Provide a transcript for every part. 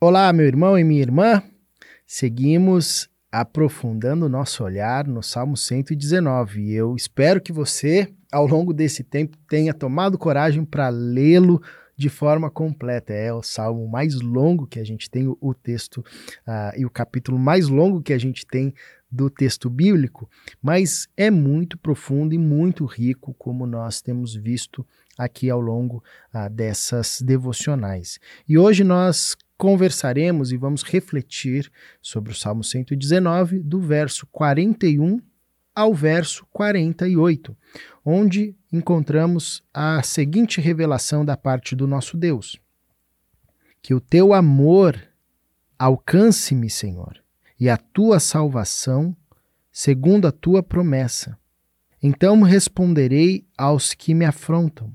Olá, meu irmão e minha irmã. Seguimos aprofundando o nosso olhar no Salmo 119. E eu espero que você, ao longo desse tempo, tenha tomado coragem para lê-lo de forma completa. É o salmo mais longo que a gente tem, o texto uh, e o capítulo mais longo que a gente tem do texto bíblico, mas é muito profundo e muito rico, como nós temos visto aqui ao longo uh, dessas devocionais. E hoje nós conversaremos e vamos refletir sobre o Salmo 119, do verso 41 ao verso 48, onde encontramos a seguinte revelação da parte do nosso Deus: Que o teu amor alcance-me, Senhor, e a tua salvação, segundo a tua promessa. Então responderei aos que me afrontam,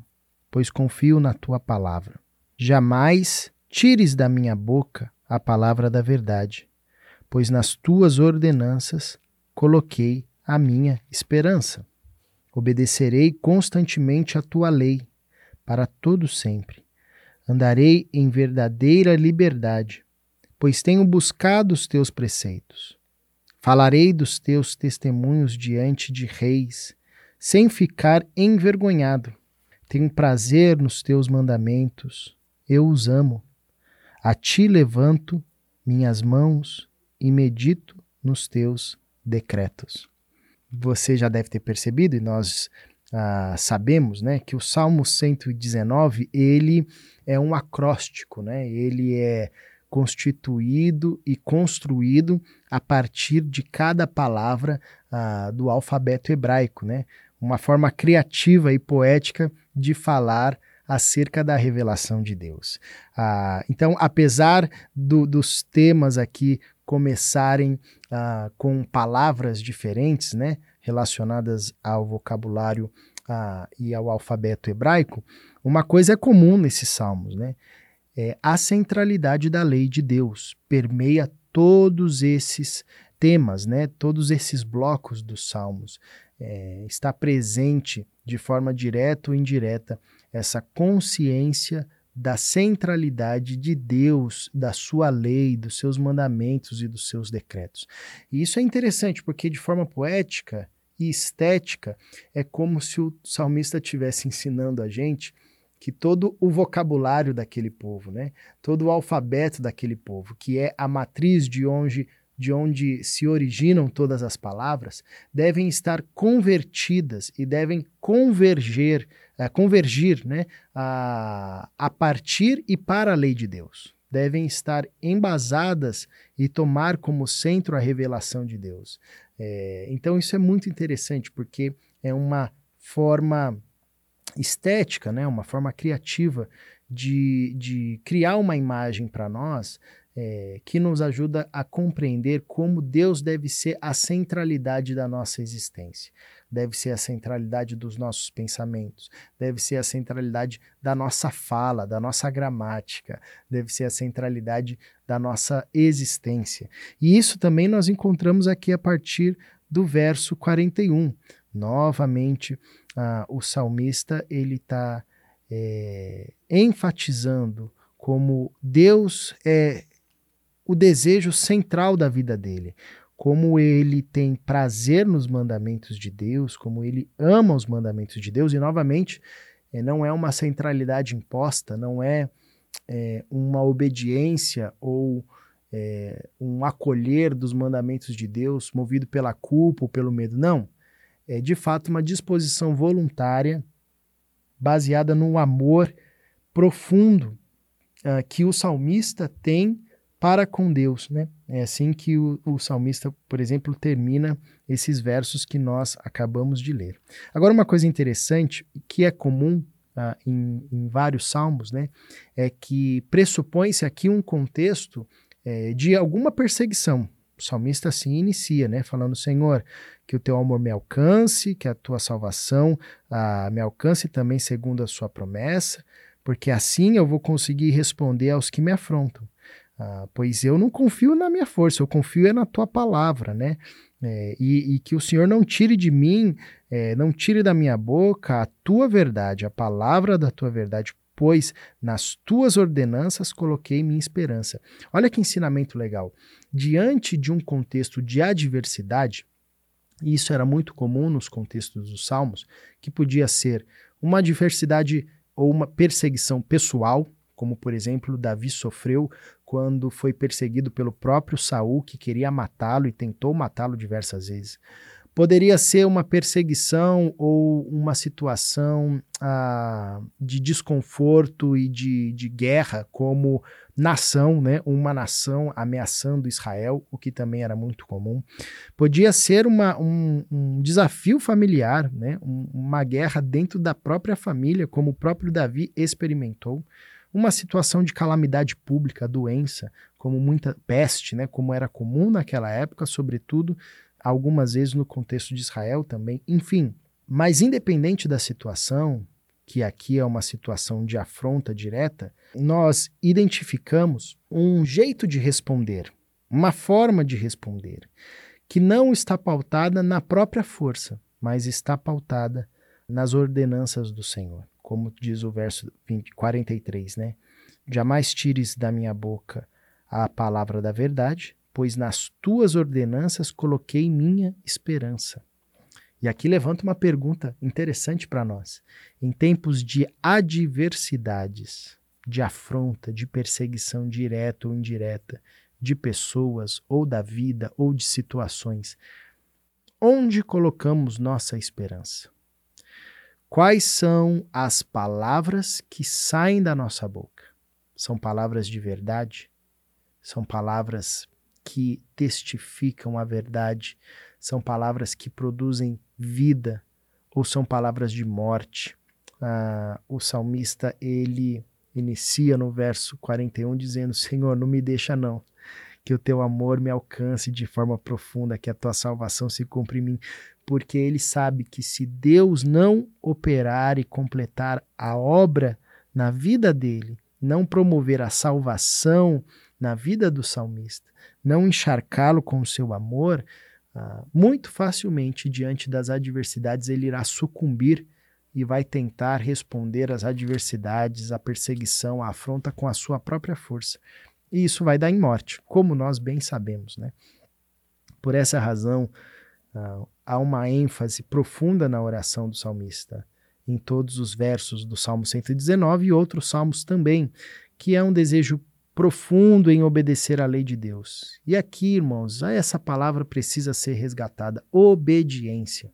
pois confio na tua palavra. Jamais tires da minha boca a palavra da verdade, pois nas tuas ordenanças coloquei a minha esperança. Obedecerei constantemente a tua lei, para todo sempre. Andarei em verdadeira liberdade, pois tenho buscado os teus preceitos. Falarei dos teus testemunhos diante de reis, sem ficar envergonhado. Tenho prazer nos teus mandamentos, eu os amo. A ti levanto minhas mãos e medito nos teus decretos. Você já deve ter percebido, e nós ah, sabemos né, que o Salmo 119 ele é um acróstico, né? ele é constituído e construído a partir de cada palavra ah, do alfabeto hebraico, né? uma forma criativa e poética de falar acerca da revelação de Deus. Ah, então, apesar do, dos temas aqui começarem ah, com palavras diferentes, né, relacionadas ao vocabulário ah, e ao alfabeto hebraico, uma coisa é comum nesses salmos, né? É a centralidade da lei de Deus permeia todos esses temas, né? Todos esses blocos dos salmos é, está presente de forma direta ou indireta essa consciência da centralidade de Deus, da sua lei, dos seus mandamentos e dos seus decretos. E isso é interessante porque, de forma poética e estética, é como se o salmista estivesse ensinando a gente que todo o vocabulário daquele povo, né, todo o alfabeto daquele povo, que é a matriz de onde de onde se originam todas as palavras, devem estar convertidas e devem converger, uh, convergir né, a, a partir e para a lei de Deus. Devem estar embasadas e tomar como centro a revelação de Deus. É, então, isso é muito interessante, porque é uma forma estética, né, uma forma criativa de, de criar uma imagem para nós é, que nos ajuda a compreender como Deus deve ser a centralidade da nossa existência, deve ser a centralidade dos nossos pensamentos, deve ser a centralidade da nossa fala, da nossa gramática, deve ser a centralidade da nossa existência. E isso também nós encontramos aqui a partir do verso 41. Novamente, ah, o salmista ele está é, enfatizando como Deus é o desejo central da vida dele. Como ele tem prazer nos mandamentos de Deus, como ele ama os mandamentos de Deus, e novamente, é, não é uma centralidade imposta, não é, é uma obediência ou é, um acolher dos mandamentos de Deus movido pela culpa ou pelo medo, não. É de fato uma disposição voluntária baseada no amor profundo uh, que o salmista tem para com Deus, né? É assim que o, o, salmista, por exemplo, termina esses versos que nós acabamos de ler. Agora, uma coisa interessante que é comum ah, em, em, vários salmos, né? É que pressupõe-se aqui um contexto é, de alguma perseguição. O salmista assim inicia, né? Falando, Senhor, que o teu amor me alcance, que a tua salvação ah, me alcance também segundo a sua promessa, porque assim eu vou conseguir responder aos que me afrontam. Ah, pois eu não confio na minha força, eu confio é na tua palavra, né? É, e, e, que o Senhor não tire de mim, é, não tire da minha boca a tua verdade, a palavra da tua verdade, pois nas tuas ordenanças coloquei minha esperança. Olha que ensinamento legal. Diante de um contexto de adversidade, e isso era muito comum nos contextos dos Salmos, que podia ser uma adversidade ou uma perseguição pessoal, como por exemplo Davi sofreu quando foi perseguido pelo próprio Saul, que queria matá-lo e tentou matá-lo diversas vezes. Poderia ser uma perseguição ou uma situação ah, de desconforto e de, de guerra, como nação, né? uma nação ameaçando Israel, o que também era muito comum. Podia ser uma, um, um desafio familiar, né? Um, uma guerra dentro da própria família, como o próprio Davi experimentou. Uma situação de calamidade pública, doença, como muita peste, né? como era comum naquela época, sobretudo algumas vezes no contexto de Israel também, enfim. Mas independente da situação, que aqui é uma situação de afronta direta, nós identificamos um jeito de responder, uma forma de responder, que não está pautada na própria força, mas está pautada nas ordenanças do Senhor, como diz o verso 20, 43, né? Jamais tires da minha boca a palavra da verdade, pois nas tuas ordenanças coloquei minha esperança. E aqui levanta uma pergunta interessante para nós. Em tempos de adversidades, de afronta, de perseguição direta ou indireta, de pessoas, ou da vida, ou de situações, onde colocamos nossa esperança? Quais são as palavras que saem da nossa boca? São palavras de verdade? São palavras que testificam a verdade, são palavras que produzem vida ou são palavras de morte. Ah, o salmista ele inicia no verso 41 dizendo: Senhor, não me deixa não, que o teu amor me alcance de forma profunda, que a tua salvação se cumpra em mim, porque ele sabe que se Deus não operar e completar a obra na vida dele, não promover a salvação na vida do salmista, não encharcá-lo com o seu amor, ah, muito facilmente, diante das adversidades, ele irá sucumbir e vai tentar responder às adversidades, à perseguição, à afronta com a sua própria força. E isso vai dar em morte, como nós bem sabemos. Né? Por essa razão, ah, há uma ênfase profunda na oração do salmista, em todos os versos do Salmo 119 e outros salmos também, que é um desejo profundo em obedecer à lei de Deus. E aqui, irmãos, essa palavra precisa ser resgatada: obediência.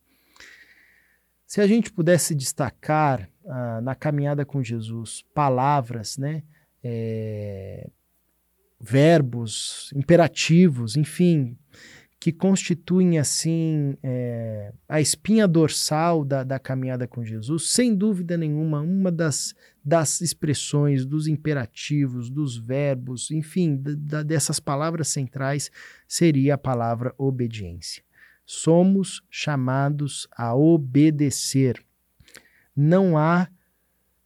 Se a gente pudesse destacar ah, na caminhada com Jesus palavras, né, é, verbos, imperativos, enfim, que constituem assim é, a espinha dorsal da, da caminhada com Jesus, sem dúvida nenhuma, uma das, das expressões, dos imperativos, dos verbos, enfim, da, dessas palavras centrais seria a palavra obediência. Somos chamados a obedecer. Não há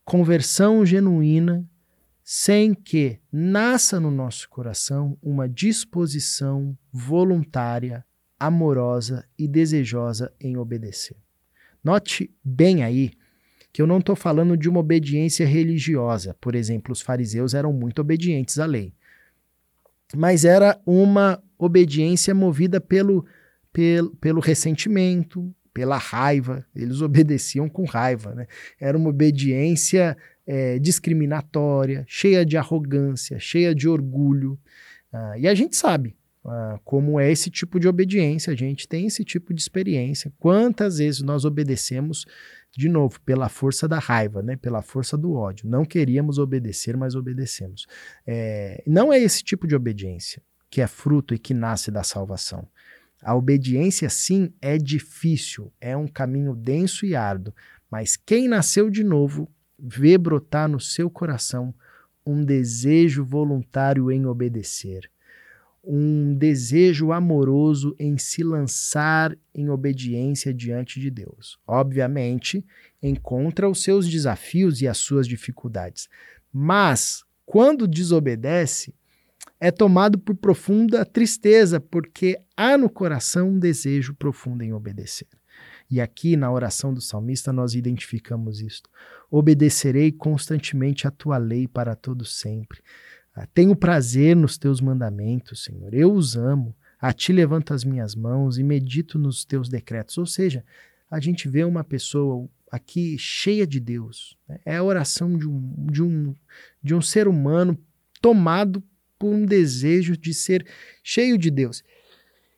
conversão genuína sem que nasça no nosso coração uma disposição voluntária, amorosa e desejosa em obedecer. Note bem aí que eu não estou falando de uma obediência religiosa. Por exemplo, os fariseus eram muito obedientes à lei. Mas era uma obediência movida pelo, pelo, pelo ressentimento, pela raiva. Eles obedeciam com raiva. Né? Era uma obediência é, discriminatória, cheia de arrogância, cheia de orgulho. Ah, e a gente sabe ah, como é esse tipo de obediência, a gente tem esse tipo de experiência. Quantas vezes nós obedecemos, de novo, pela força da raiva, né? pela força do ódio. Não queríamos obedecer, mas obedecemos. É, não é esse tipo de obediência que é fruto e que nasce da salvação. A obediência, sim, é difícil, é um caminho denso e árduo, mas quem nasceu de novo vê brotar no seu coração um desejo voluntário em obedecer, um desejo amoroso em se lançar em obediência diante de Deus. Obviamente, encontra os seus desafios e as suas dificuldades, mas quando desobedece, é tomado por profunda tristeza, porque há no coração um desejo profundo em obedecer. E aqui na oração do salmista nós identificamos isto. Obedecerei constantemente a tua lei para todo sempre. Ah, tenho prazer nos teus mandamentos, Senhor. Eu os amo. A ti levanto as minhas mãos e medito nos teus decretos. Ou seja, a gente vê uma pessoa aqui cheia de Deus. Né? É a oração de um, de, um, de um ser humano tomado por um desejo de ser cheio de Deus.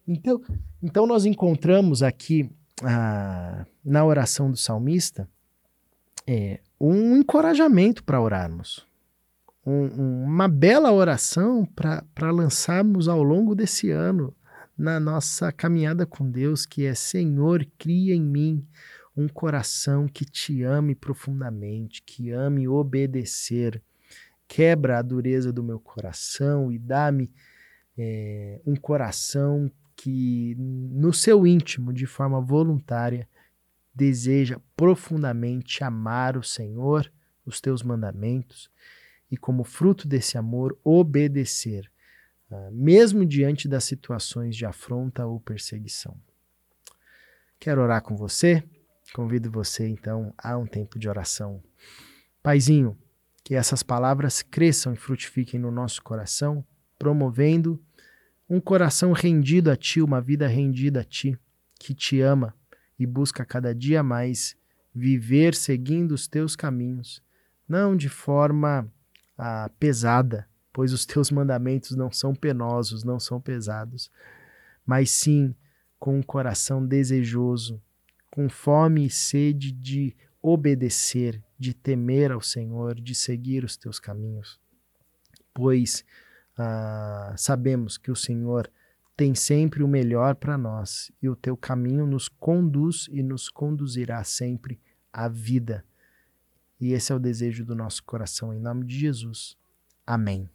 Então, então nós encontramos aqui ah, na oração do salmista é, um encorajamento para orarmos. Um, uma bela oração para lançarmos ao longo desse ano na nossa caminhada com Deus, que é Senhor, cria em mim um coração que te ame profundamente, que ame obedecer. Quebra a dureza do meu coração e dá-me é, um coração que, no seu íntimo, de forma voluntária, deseja profundamente amar o Senhor, os teus mandamentos, e como fruto desse amor, obedecer, uh, mesmo diante das situações de afronta ou perseguição. Quero orar com você, convido você então a um tempo de oração. Paizinho, que essas palavras cresçam e frutifiquem no nosso coração, promovendo um coração rendido a Ti, uma vida rendida a Ti, que te ama e busca cada dia mais viver seguindo os Teus caminhos, não de forma ah, pesada, pois os Teus mandamentos não são penosos, não são pesados, mas sim com um coração desejoso, com fome e sede de obedecer, de temer ao Senhor, de seguir os teus caminhos. Pois ah, sabemos que o Senhor tem sempre o melhor para nós e o teu caminho nos conduz e nos conduzirá sempre à vida. E esse é o desejo do nosso coração, em nome de Jesus. Amém.